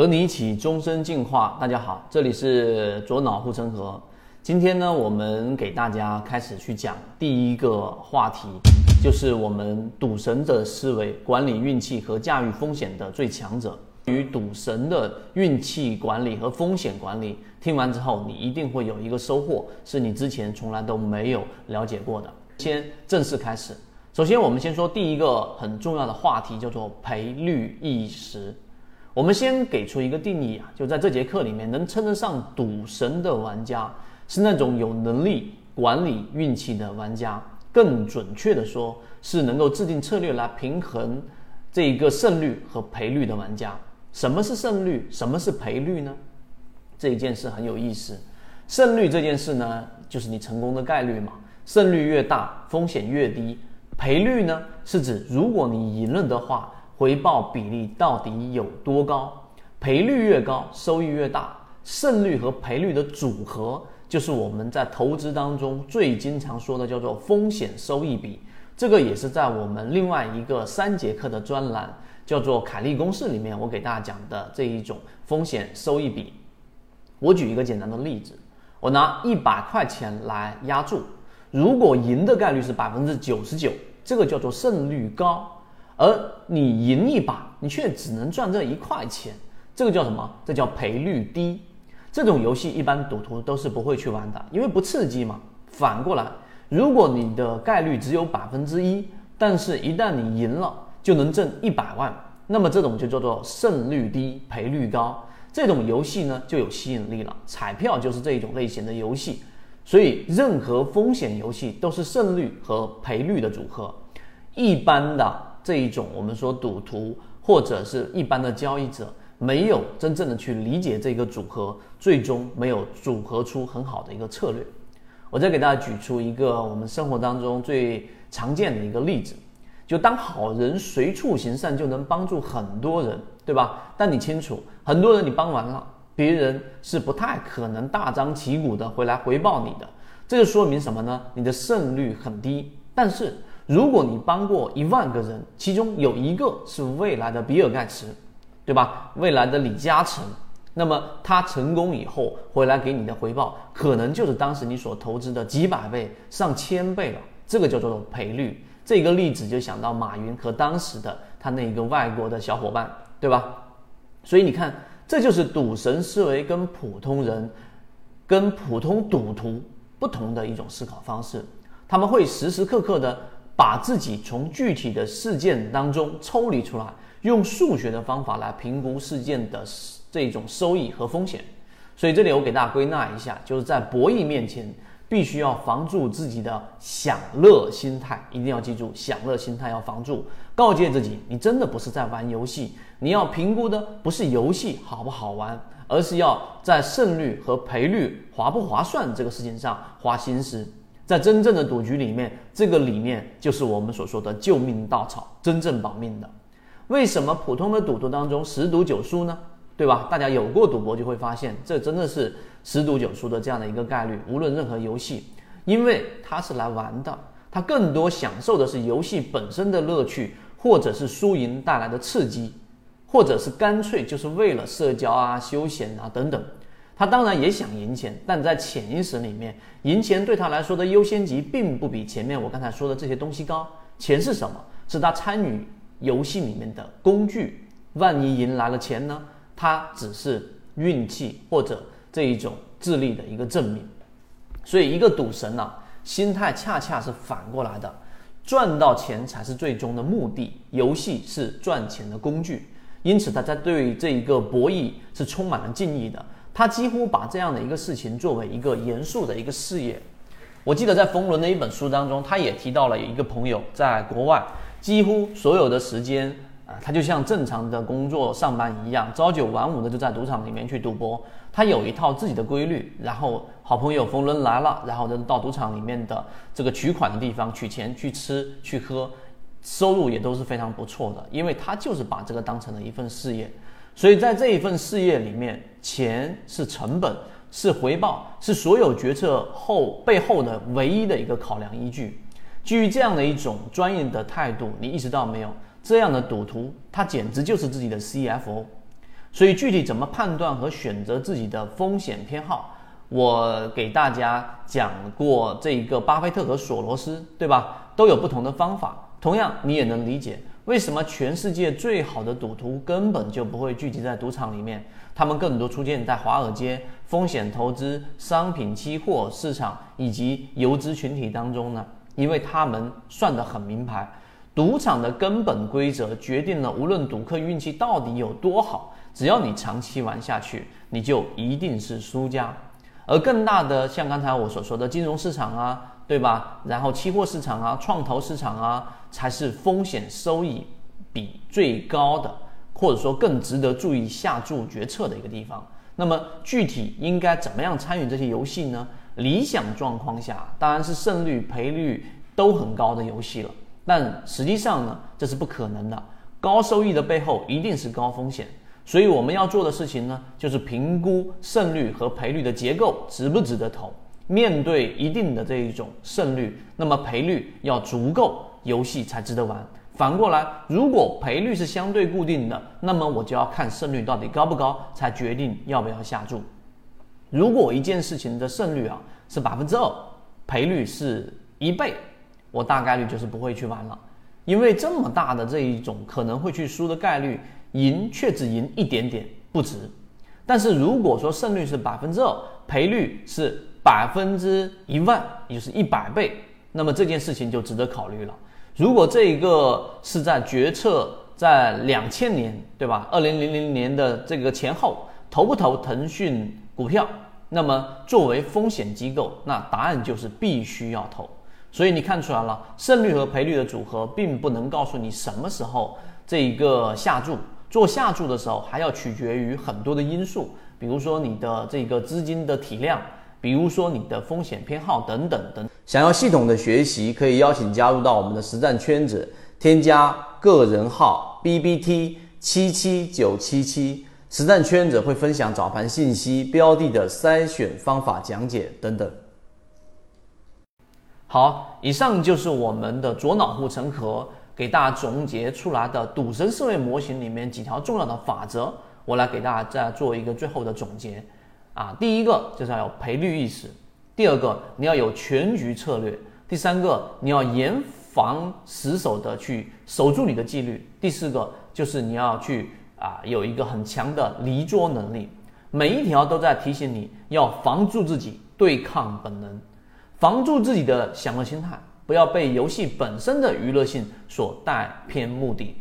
和你一起终身进化。大家好，这里是左脑护城河。今天呢，我们给大家开始去讲第一个话题，就是我们赌神的思维，管理运气和驾驭风险的最强者。与赌神的运气管理和风险管理，听完之后，你一定会有一个收获，是你之前从来都没有了解过的。先正式开始。首先，我们先说第一个很重要的话题，叫做赔率意识。我们先给出一个定义啊，就在这节课里面，能称得上赌神的玩家，是那种有能力管理运气的玩家。更准确的说，是能够制定策略来平衡这一个胜率和赔率的玩家。什么是胜率？什么是赔率呢？这一件事很有意思。胜率这件事呢，就是你成功的概率嘛，胜率越大，风险越低。赔率呢，是指如果你赢了的话。回报比例到底有多高？赔率越高，收益越大。胜率和赔率的组合，就是我们在投资当中最经常说的，叫做风险收益比。这个也是在我们另外一个三节课的专栏，叫做凯利公式里面，我给大家讲的这一种风险收益比。我举一个简单的例子，我拿一百块钱来押注，如果赢的概率是百分之九十九，这个叫做胜率高。而你赢一把，你却只能赚这一块钱，这个叫什么？这叫赔率低。这种游戏一般赌徒都是不会去玩的，因为不刺激嘛。反过来，如果你的概率只有百分之一，但是一旦你赢了，就能挣一百万，那么这种就叫做胜率低，赔率高。这种游戏呢就有吸引力了。彩票就是这一种类型的游戏，所以任何风险游戏都是胜率和赔率的组合。一般的。这一种我们说赌徒或者是一般的交易者，没有真正的去理解这个组合，最终没有组合出很好的一个策略。我再给大家举出一个我们生活当中最常见的一个例子，就当好人随处行善就能帮助很多人，对吧？但你清楚，很多人你帮完了，别人是不太可能大张旗鼓的回来回报你的。这就说明什么呢？你的胜率很低，但是。如果你帮过一万个人，其中有一个是未来的比尔盖茨，对吧？未来的李嘉诚，那么他成功以后回来给你的回报，可能就是当时你所投资的几百倍、上千倍了。这个叫做赔率。这个例子就想到马云和当时的他那一个外国的小伙伴，对吧？所以你看，这就是赌神思维跟普通人、跟普通赌徒不同的一种思考方式。他们会时时刻刻的。把自己从具体的事件当中抽离出来，用数学的方法来评估事件的这种收益和风险。所以这里我给大家归纳一下，就是在博弈面前，必须要防住自己的享乐心态，一定要记住享乐心态要防住。告诫自己，你真的不是在玩游戏，你要评估的不是游戏好不好玩，而是要在胜率和赔率划不划算这个事情上花心思。在真正的赌局里面，这个理念就是我们所说的救命稻草，真正保命的。为什么普通的赌徒当中十赌九输呢？对吧？大家有过赌博就会发现，这真的是十赌九输的这样的一个概率。无论任何游戏，因为他是来玩的，他更多享受的是游戏本身的乐趣，或者是输赢带来的刺激，或者是干脆就是为了社交啊、休闲啊等等。他当然也想赢钱，但在潜意识里面，赢钱对他来说的优先级并不比前面我刚才说的这些东西高。钱是什么？是他参与游戏里面的工具。万一赢来了钱呢？他只是运气或者这一种智力的一个证明。所以，一个赌神呢，心态恰恰是反过来的，赚到钱才是最终的目的，游戏是赚钱的工具。因此，他在对这一个博弈是充满了敬意的。他几乎把这样的一个事情作为一个严肃的一个事业。我记得在冯仑的一本书当中，他也提到了一个朋友在国外，几乎所有的时间啊，他就像正常的工作上班一样，朝九晚五的就在赌场里面去赌博。他有一套自己的规律。然后好朋友冯仑来了，然后就到赌场里面的这个取款的地方取钱、去吃、去喝，收入也都是非常不错的，因为他就是把这个当成了一份事业。所以在这一份事业里面，钱是成本，是回报，是所有决策后背后的唯一的一个考量依据。基于这样的一种专业的态度，你意识到没有？这样的赌徒，他简直就是自己的 CFO。所以具体怎么判断和选择自己的风险偏好，我给大家讲过这个巴菲特和索罗斯，对吧？都有不同的方法。同样，你也能理解为什么全世界最好的赌徒根本就不会聚集在赌场里面，他们更多出现在华尔街、风险投资、商品期货市场以及游资群体当中呢？因为他们算得很明白，赌场的根本规则决定了，无论赌客运气到底有多好，只要你长期玩下去，你就一定是输家。而更大的，像刚才我所说的金融市场啊，对吧？然后期货市场啊，创投市场啊，才是风险收益比最高的，或者说更值得注意下注决策的一个地方。那么具体应该怎么样参与这些游戏呢？理想状况下，当然是胜率赔率都很高的游戏了。但实际上呢，这是不可能的。高收益的背后一定是高风险，所以我们要做的事情呢，就是评估胜率和赔率的结构值不值得投。面对一定的这一种胜率，那么赔率要足够，游戏才值得玩。反过来，如果赔率是相对固定的，那么我就要看胜率到底高不高，才决定要不要下注。如果一件事情的胜率啊是百分之二，赔率是一倍，我大概率就是不会去玩了，因为这么大的这一种可能会去输的概率，赢却只赢一点点，不值。但是如果说胜率是百分之二，赔率是百分之一万，也就是一百倍，那么这件事情就值得考虑了。如果这一个是在决策在两千年，对吧？二零零零年的这个前后，投不投腾讯？股票，那么作为风险机构，那答案就是必须要投。所以你看出来了，胜率和赔率的组合并不能告诉你什么时候这一个下注。做下注的时候，还要取决于很多的因素，比如说你的这个资金的体量，比如说你的风险偏好等等等。想要系统的学习，可以邀请加入到我们的实战圈子，添加个人号 B B T 七七九七七。实战圈子会分享早盘信息、标的的筛选方法讲解等等。好，以上就是我们的左脑护城河给大家总结出来的赌神思维模型里面几条重要的法则，我来给大家再做一个最后的总结。啊，第一个就是要赔率意识，第二个你要有全局策略，第三个你要严防死守的去守住你的纪律，第四个就是你要去。啊，有一个很强的离桌能力，每一条都在提醒你要防住自己，对抗本能，防住自己的享乐心态，不要被游戏本身的娱乐性所带偏目的。